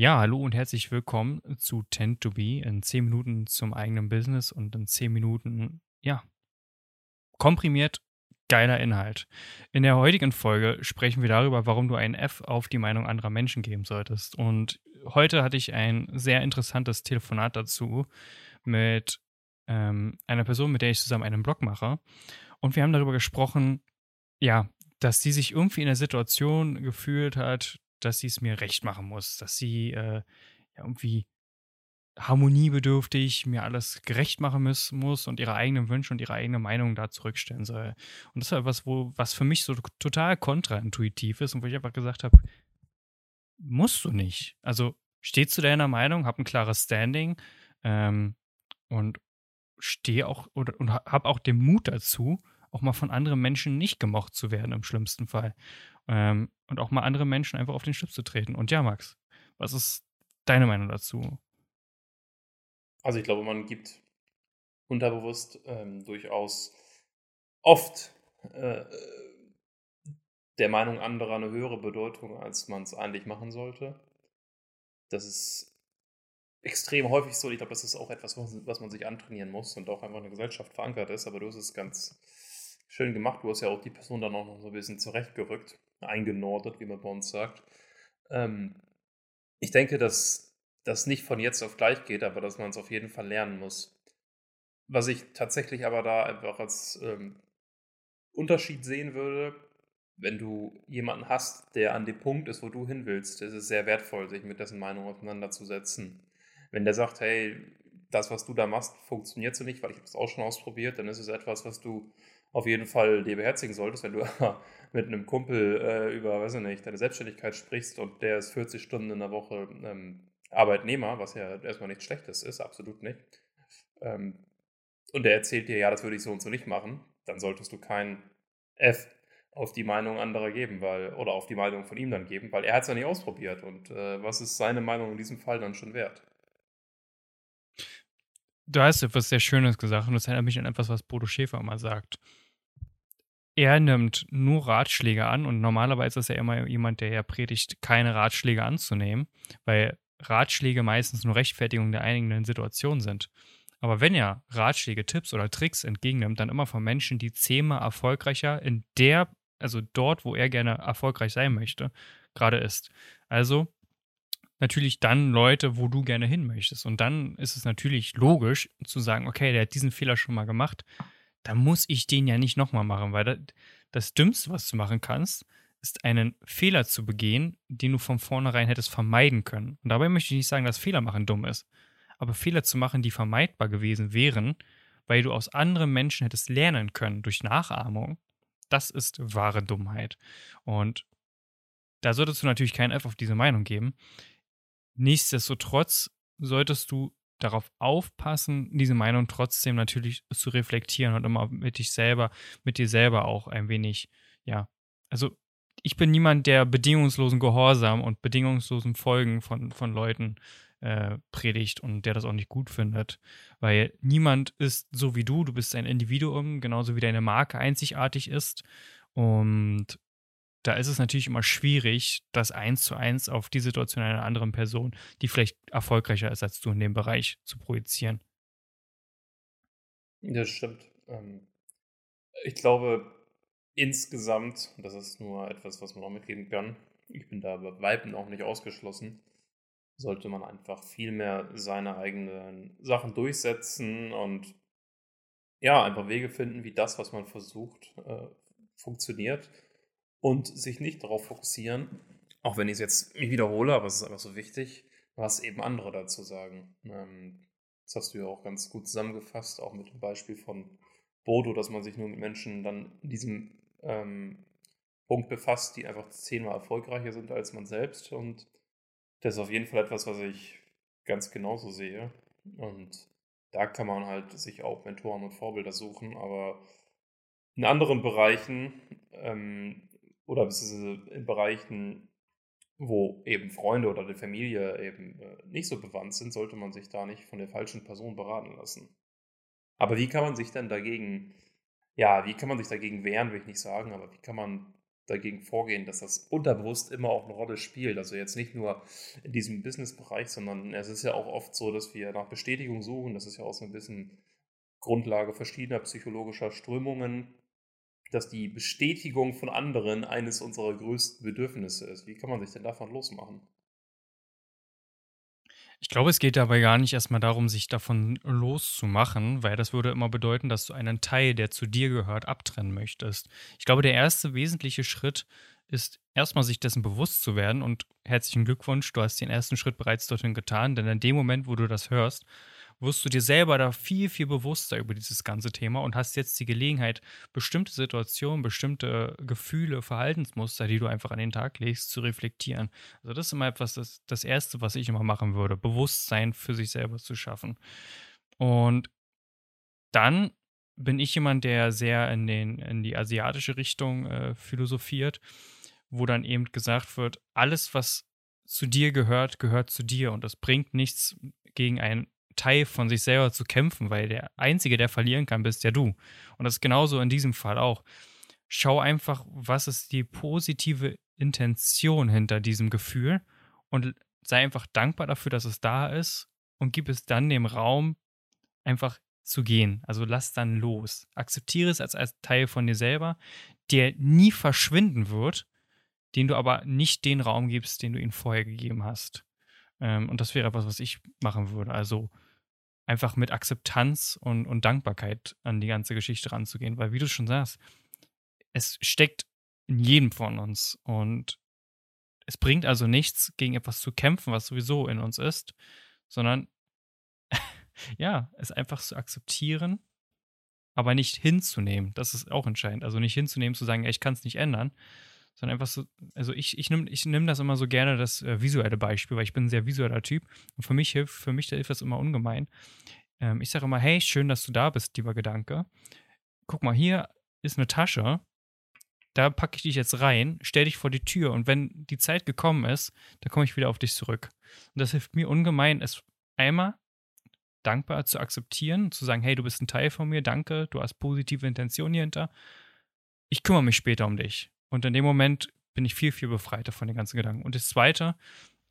Ja, hallo und herzlich willkommen zu Tend to Be in 10 Minuten zum eigenen Business und in 10 Minuten, ja, komprimiert geiler Inhalt. In der heutigen Folge sprechen wir darüber, warum du ein F auf die Meinung anderer Menschen geben solltest. Und heute hatte ich ein sehr interessantes Telefonat dazu mit ähm, einer Person, mit der ich zusammen einen Blog mache. Und wir haben darüber gesprochen, ja, dass sie sich irgendwie in der Situation gefühlt hat, dass sie es mir recht machen muss, dass sie äh, ja, irgendwie harmoniebedürftig mir alles gerecht machen muss, muss und ihre eigenen Wünsche und ihre eigene Meinung da zurückstellen soll. Und das ist etwas, wo, was für mich so total kontraintuitiv ist und wo ich einfach gesagt habe, musst du nicht. Also steh zu deiner Meinung, hab ein klares Standing ähm, und stehe auch oder, und hab auch den Mut dazu, auch mal von anderen Menschen nicht gemocht zu werden im schlimmsten Fall. Ähm, und auch mal andere Menschen einfach auf den Schlips zu treten. Und ja, Max, was ist deine Meinung dazu? Also ich glaube, man gibt unterbewusst ähm, durchaus oft äh, der Meinung anderer eine höhere Bedeutung, als man es eigentlich machen sollte. Das ist extrem häufig so. Ich glaube, das ist auch etwas, was man sich antrainieren muss und auch einfach in der Gesellschaft verankert ist. Aber du hast es ganz schön gemacht. Du hast ja auch die Person dann auch noch so ein bisschen zurechtgerückt, eingenordet, wie man bei uns sagt. Ähm, ich denke, dass das nicht von jetzt auf gleich geht, aber dass man es auf jeden Fall lernen muss. Was ich tatsächlich aber da einfach als ähm, Unterschied sehen würde, wenn du jemanden hast, der an dem Punkt ist, wo du hin willst, ist es sehr wertvoll, sich mit dessen Meinung auseinanderzusetzen. Wenn der sagt, hey, das, was du da machst, funktioniert so nicht, weil ich habe es auch schon ausprobiert, dann ist es etwas, was du auf jeden Fall dir beherzigen solltest, wenn du mit einem Kumpel äh, über, weiß ich nicht, deine Selbstständigkeit sprichst und der ist 40 Stunden in der Woche ähm, Arbeitnehmer, was ja erstmal nichts Schlechtes ist, absolut nicht. Ähm, und der erzählt dir, ja, das würde ich so und so nicht machen, dann solltest du kein F auf die Meinung anderer geben, weil, oder auf die Meinung von ihm dann geben, weil er hat es ja nicht ausprobiert. Und äh, was ist seine Meinung in diesem Fall dann schon wert? Du hast etwas sehr Schönes gesagt und das erinnert mich an etwas, was Bodo Schäfer immer sagt. Er nimmt nur Ratschläge an und normalerweise ist er immer jemand, der ja predigt, keine Ratschläge anzunehmen, weil Ratschläge meistens nur Rechtfertigung der eigenen Situation sind. Aber wenn er Ratschläge, Tipps oder Tricks entgegennimmt, dann immer von Menschen, die zehnmal erfolgreicher in der, also dort, wo er gerne erfolgreich sein möchte, gerade ist. Also natürlich dann Leute, wo du gerne hin möchtest. Und dann ist es natürlich logisch zu sagen, okay, der hat diesen Fehler schon mal gemacht, dann muss ich den ja nicht nochmal machen, weil das, das Dümmste, was du machen kannst, ist einen Fehler zu begehen, den du von vornherein hättest vermeiden können. Und dabei möchte ich nicht sagen, dass Fehler machen dumm ist. Aber Fehler zu machen, die vermeidbar gewesen wären, weil du aus anderen Menschen hättest lernen können durch Nachahmung, das ist wahre Dummheit. Und da solltest du natürlich keinen F auf diese Meinung geben. Nichtsdestotrotz solltest du darauf aufpassen, diese Meinung trotzdem natürlich zu reflektieren und immer mit dich selber, mit dir selber auch ein wenig, ja, also ich bin niemand, der bedingungslosen Gehorsam und bedingungslosen Folgen von, von Leuten äh, predigt und der das auch nicht gut findet. Weil niemand ist so wie du, du bist ein Individuum, genauso wie deine Marke einzigartig ist. Und da ist es natürlich immer schwierig, das eins zu eins auf die Situation einer anderen Person, die vielleicht erfolgreicher ist als du in dem Bereich, zu projizieren. Das stimmt. Ähm, ich glaube, insgesamt, das ist nur etwas, was man auch mitgeben kann, ich bin da bei Weiben auch nicht ausgeschlossen, sollte man einfach viel mehr seine eigenen Sachen durchsetzen und ja, einfach Wege finden, wie das, was man versucht, äh, funktioniert und sich nicht darauf fokussieren, auch wenn ich es jetzt wiederhole, aber es ist einfach so wichtig, was eben andere dazu sagen. Ähm, das hast du ja auch ganz gut zusammengefasst, auch mit dem Beispiel von Bodo, dass man sich nur mit Menschen dann in diesem ähm, Punkt befasst, die einfach zehnmal erfolgreicher sind als man selbst. Und das ist auf jeden Fall etwas, was ich ganz genauso sehe. Und da kann man halt sich auch Mentoren und Vorbilder suchen, aber in anderen Bereichen ähm, oder in Bereichen, wo eben Freunde oder die Familie eben äh, nicht so bewandt sind, sollte man sich da nicht von der falschen Person beraten lassen. Aber wie kann man sich denn dagegen, ja, wie kann man sich dagegen wehren, will ich nicht sagen, aber wie kann man dagegen vorgehen, dass das unterbewusst immer auch eine Rolle spielt. Also jetzt nicht nur in diesem Business-Bereich, sondern es ist ja auch oft so, dass wir nach Bestätigung suchen. Das ist ja auch so ein bisschen Grundlage verschiedener psychologischer Strömungen, dass die Bestätigung von anderen eines unserer größten Bedürfnisse ist. Wie kann man sich denn davon losmachen? Ich glaube, es geht dabei gar nicht erstmal darum, sich davon loszumachen, weil das würde immer bedeuten, dass du einen Teil, der zu dir gehört, abtrennen möchtest. Ich glaube, der erste wesentliche Schritt ist erstmal sich dessen bewusst zu werden und herzlichen Glückwunsch, du hast den ersten Schritt bereits dorthin getan, denn in dem Moment, wo du das hörst, wirst du dir selber da viel, viel bewusster über dieses ganze Thema und hast jetzt die Gelegenheit, bestimmte Situationen, bestimmte Gefühle, Verhaltensmuster, die du einfach an den Tag legst, zu reflektieren. Also das ist immer etwas, das, das Erste, was ich immer machen würde, Bewusstsein für sich selber zu schaffen. Und dann bin ich jemand, der sehr in, den, in die asiatische Richtung äh, philosophiert, wo dann eben gesagt wird, alles, was zu dir gehört, gehört zu dir und es bringt nichts gegen ein Teil von sich selber zu kämpfen, weil der Einzige, der verlieren kann, bist ja du. Und das ist genauso in diesem Fall auch. Schau einfach, was ist die positive Intention hinter diesem Gefühl und sei einfach dankbar dafür, dass es da ist und gib es dann dem Raum, einfach zu gehen. Also lass dann los. Akzeptiere es als, als Teil von dir selber, der nie verschwinden wird, den du aber nicht den Raum gibst, den du ihm vorher gegeben hast. Ähm, und das wäre etwas, was ich machen würde. Also einfach mit Akzeptanz und, und Dankbarkeit an die ganze Geschichte ranzugehen. Weil, wie du schon sagst, es steckt in jedem von uns und es bringt also nichts, gegen etwas zu kämpfen, was sowieso in uns ist, sondern ja, es einfach zu akzeptieren, aber nicht hinzunehmen. Das ist auch entscheidend. Also nicht hinzunehmen, zu sagen, ich kann es nicht ändern, sondern einfach so, also ich, ich nehme ich nehm das immer so gerne, das äh, visuelle Beispiel, weil ich bin ein sehr visueller Typ und für mich hilft, für mich hilft das immer ungemein. Ähm, ich sage immer, hey, schön, dass du da bist, lieber Gedanke. Guck mal, hier ist eine Tasche, da packe ich dich jetzt rein, stell dich vor die Tür und wenn die Zeit gekommen ist, dann komme ich wieder auf dich zurück. Und das hilft mir ungemein, es einmal dankbar zu akzeptieren, zu sagen, hey, du bist ein Teil von mir, danke, du hast positive Intentionen hier hinter. Ich kümmere mich später um dich. Und in dem Moment bin ich viel, viel befreiter von den ganzen Gedanken. Und das Zweite,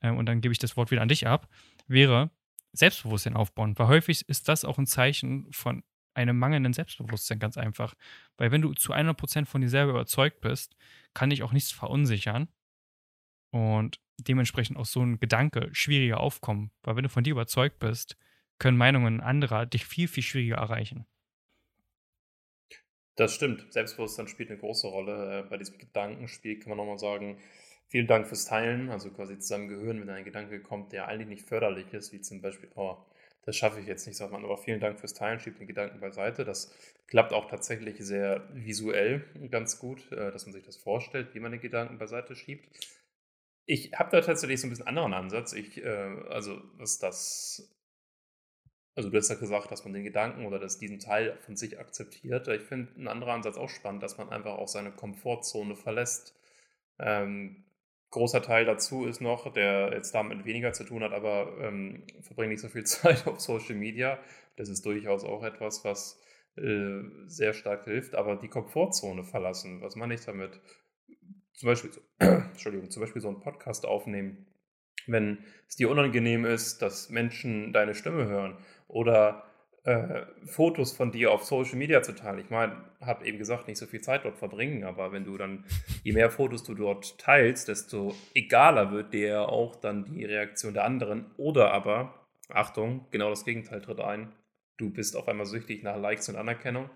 äh, und dann gebe ich das Wort wieder an dich ab, wäre Selbstbewusstsein aufbauen. Weil häufig ist das auch ein Zeichen von einem mangelnden Selbstbewusstsein, ganz einfach. Weil wenn du zu 100% von dir selber überzeugt bist, kann dich auch nichts verunsichern. Und dementsprechend auch so ein Gedanke schwieriger aufkommen. Weil wenn du von dir überzeugt bist, können Meinungen anderer dich viel, viel schwieriger erreichen. Das stimmt. Selbstbewusstsein spielt eine große Rolle. Äh, bei diesem Gedankenspiel kann man nochmal sagen, vielen Dank fürs Teilen, also quasi zusammen gehören, wenn ein Gedanke kommt, der eigentlich nicht förderlich ist, wie zum Beispiel, oh, das schaffe ich jetzt nicht, sagt man, aber vielen Dank fürs Teilen, schiebt den Gedanken beiseite. Das klappt auch tatsächlich sehr visuell ganz gut, äh, dass man sich das vorstellt, wie man den Gedanken beiseite schiebt. Ich habe da tatsächlich so ein bisschen anderen Ansatz. Ich, äh, also was das also du hast ja gesagt, dass man den Gedanken oder dass diesen Teil von sich akzeptiert. Ich finde ein anderer Ansatz auch spannend, dass man einfach auch seine Komfortzone verlässt. Ähm, großer Teil dazu ist noch, der jetzt damit weniger zu tun hat, aber ähm, verbringt nicht so viel Zeit auf Social Media. Das ist durchaus auch etwas, was äh, sehr stark hilft. Aber die Komfortzone verlassen, was meine ich damit? Zum Beispiel, Entschuldigung, zum Beispiel so einen Podcast aufnehmen, wenn es dir unangenehm ist, dass Menschen deine Stimme hören oder äh, Fotos von dir auf Social Media zu teilen. Ich meine, habe eben gesagt, nicht so viel Zeit dort verbringen, aber wenn du dann, je mehr Fotos du dort teilst, desto egaler wird dir auch dann die Reaktion der anderen. Oder aber, Achtung, genau das Gegenteil tritt ein. Du bist auf einmal süchtig nach Likes und Anerkennung,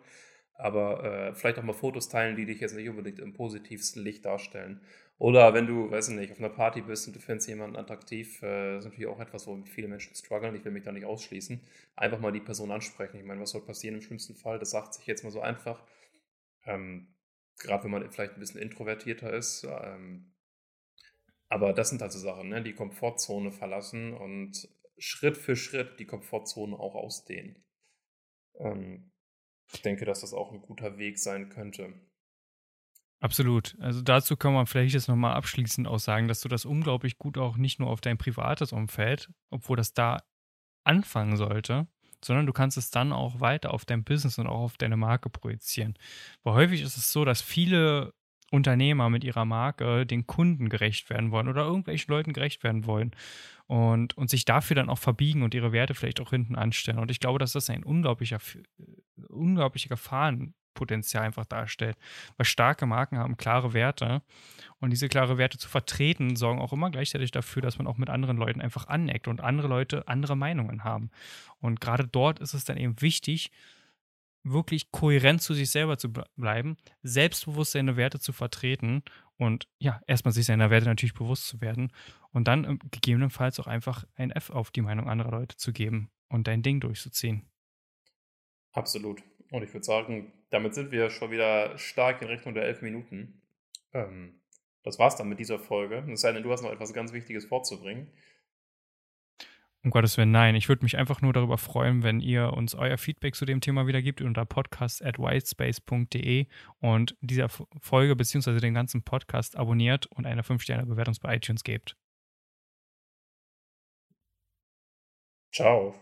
aber äh, vielleicht auch mal Fotos teilen, die dich jetzt nicht unbedingt im positivsten Licht darstellen. Oder wenn du, weiß ich nicht, auf einer Party bist und du findest jemanden attraktiv, äh, ist natürlich auch etwas, wo viele Menschen strugglen. Ich will mich da nicht ausschließen. Einfach mal die Person ansprechen. Ich meine, was soll passieren im schlimmsten Fall? Das sagt sich jetzt mal so einfach. Ähm, Gerade wenn man vielleicht ein bisschen introvertierter ist. Ähm, aber das sind also Sachen, ne? die Komfortzone verlassen und Schritt für Schritt die Komfortzone auch ausdehnen. Ähm, ich denke, dass das auch ein guter Weg sein könnte. Absolut. Also dazu kann man vielleicht jetzt nochmal abschließend auch sagen, dass du das unglaublich gut auch nicht nur auf dein privates Umfeld, obwohl das da anfangen sollte, sondern du kannst es dann auch weiter auf dein Business und auch auf deine Marke projizieren. Weil häufig ist es so, dass viele Unternehmer mit ihrer Marke den Kunden gerecht werden wollen oder irgendwelchen Leuten gerecht werden wollen und, und sich dafür dann auch verbiegen und ihre Werte vielleicht auch hinten anstellen. Und ich glaube, dass das ein unglaublicher, unglaublicher Gefahrenpotenzial einfach darstellt, weil starke Marken haben klare Werte und diese klare Werte zu vertreten sorgen auch immer gleichzeitig dafür, dass man auch mit anderen Leuten einfach aneckt und andere Leute andere Meinungen haben. Und gerade dort ist es dann eben wichtig, wirklich kohärent zu sich selber zu bleiben, selbstbewusst seine Werte zu vertreten und ja, erstmal sich seiner Werte natürlich bewusst zu werden und dann ähm, gegebenenfalls auch einfach ein F auf die Meinung anderer Leute zu geben und dein Ding durchzuziehen. Absolut. Und ich würde sagen, damit sind wir schon wieder stark in Richtung der elf Minuten. Ähm, das war's dann mit dieser Folge. Es sei denn, du hast noch etwas ganz Wichtiges vorzubringen. Um Gottes Willen, nein. Ich würde mich einfach nur darüber freuen, wenn ihr uns euer Feedback zu dem Thema wiedergibt unter podcast at whitespace.de und dieser Folge bzw. den ganzen Podcast abonniert und eine 5-Sterne-Bewertung bei iTunes gebt. Ciao.